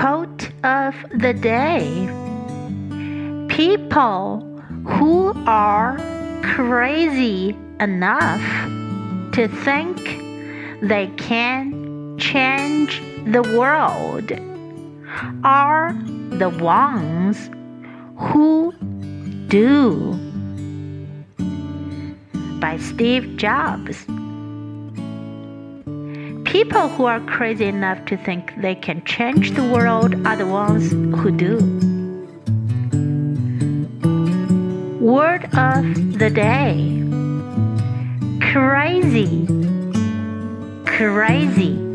Quote of the day People who are crazy enough to think they can change the world are the ones who do. By Steve Jobs. People who are crazy enough to think they can change the world are the ones who do. Word of the day Crazy. Crazy.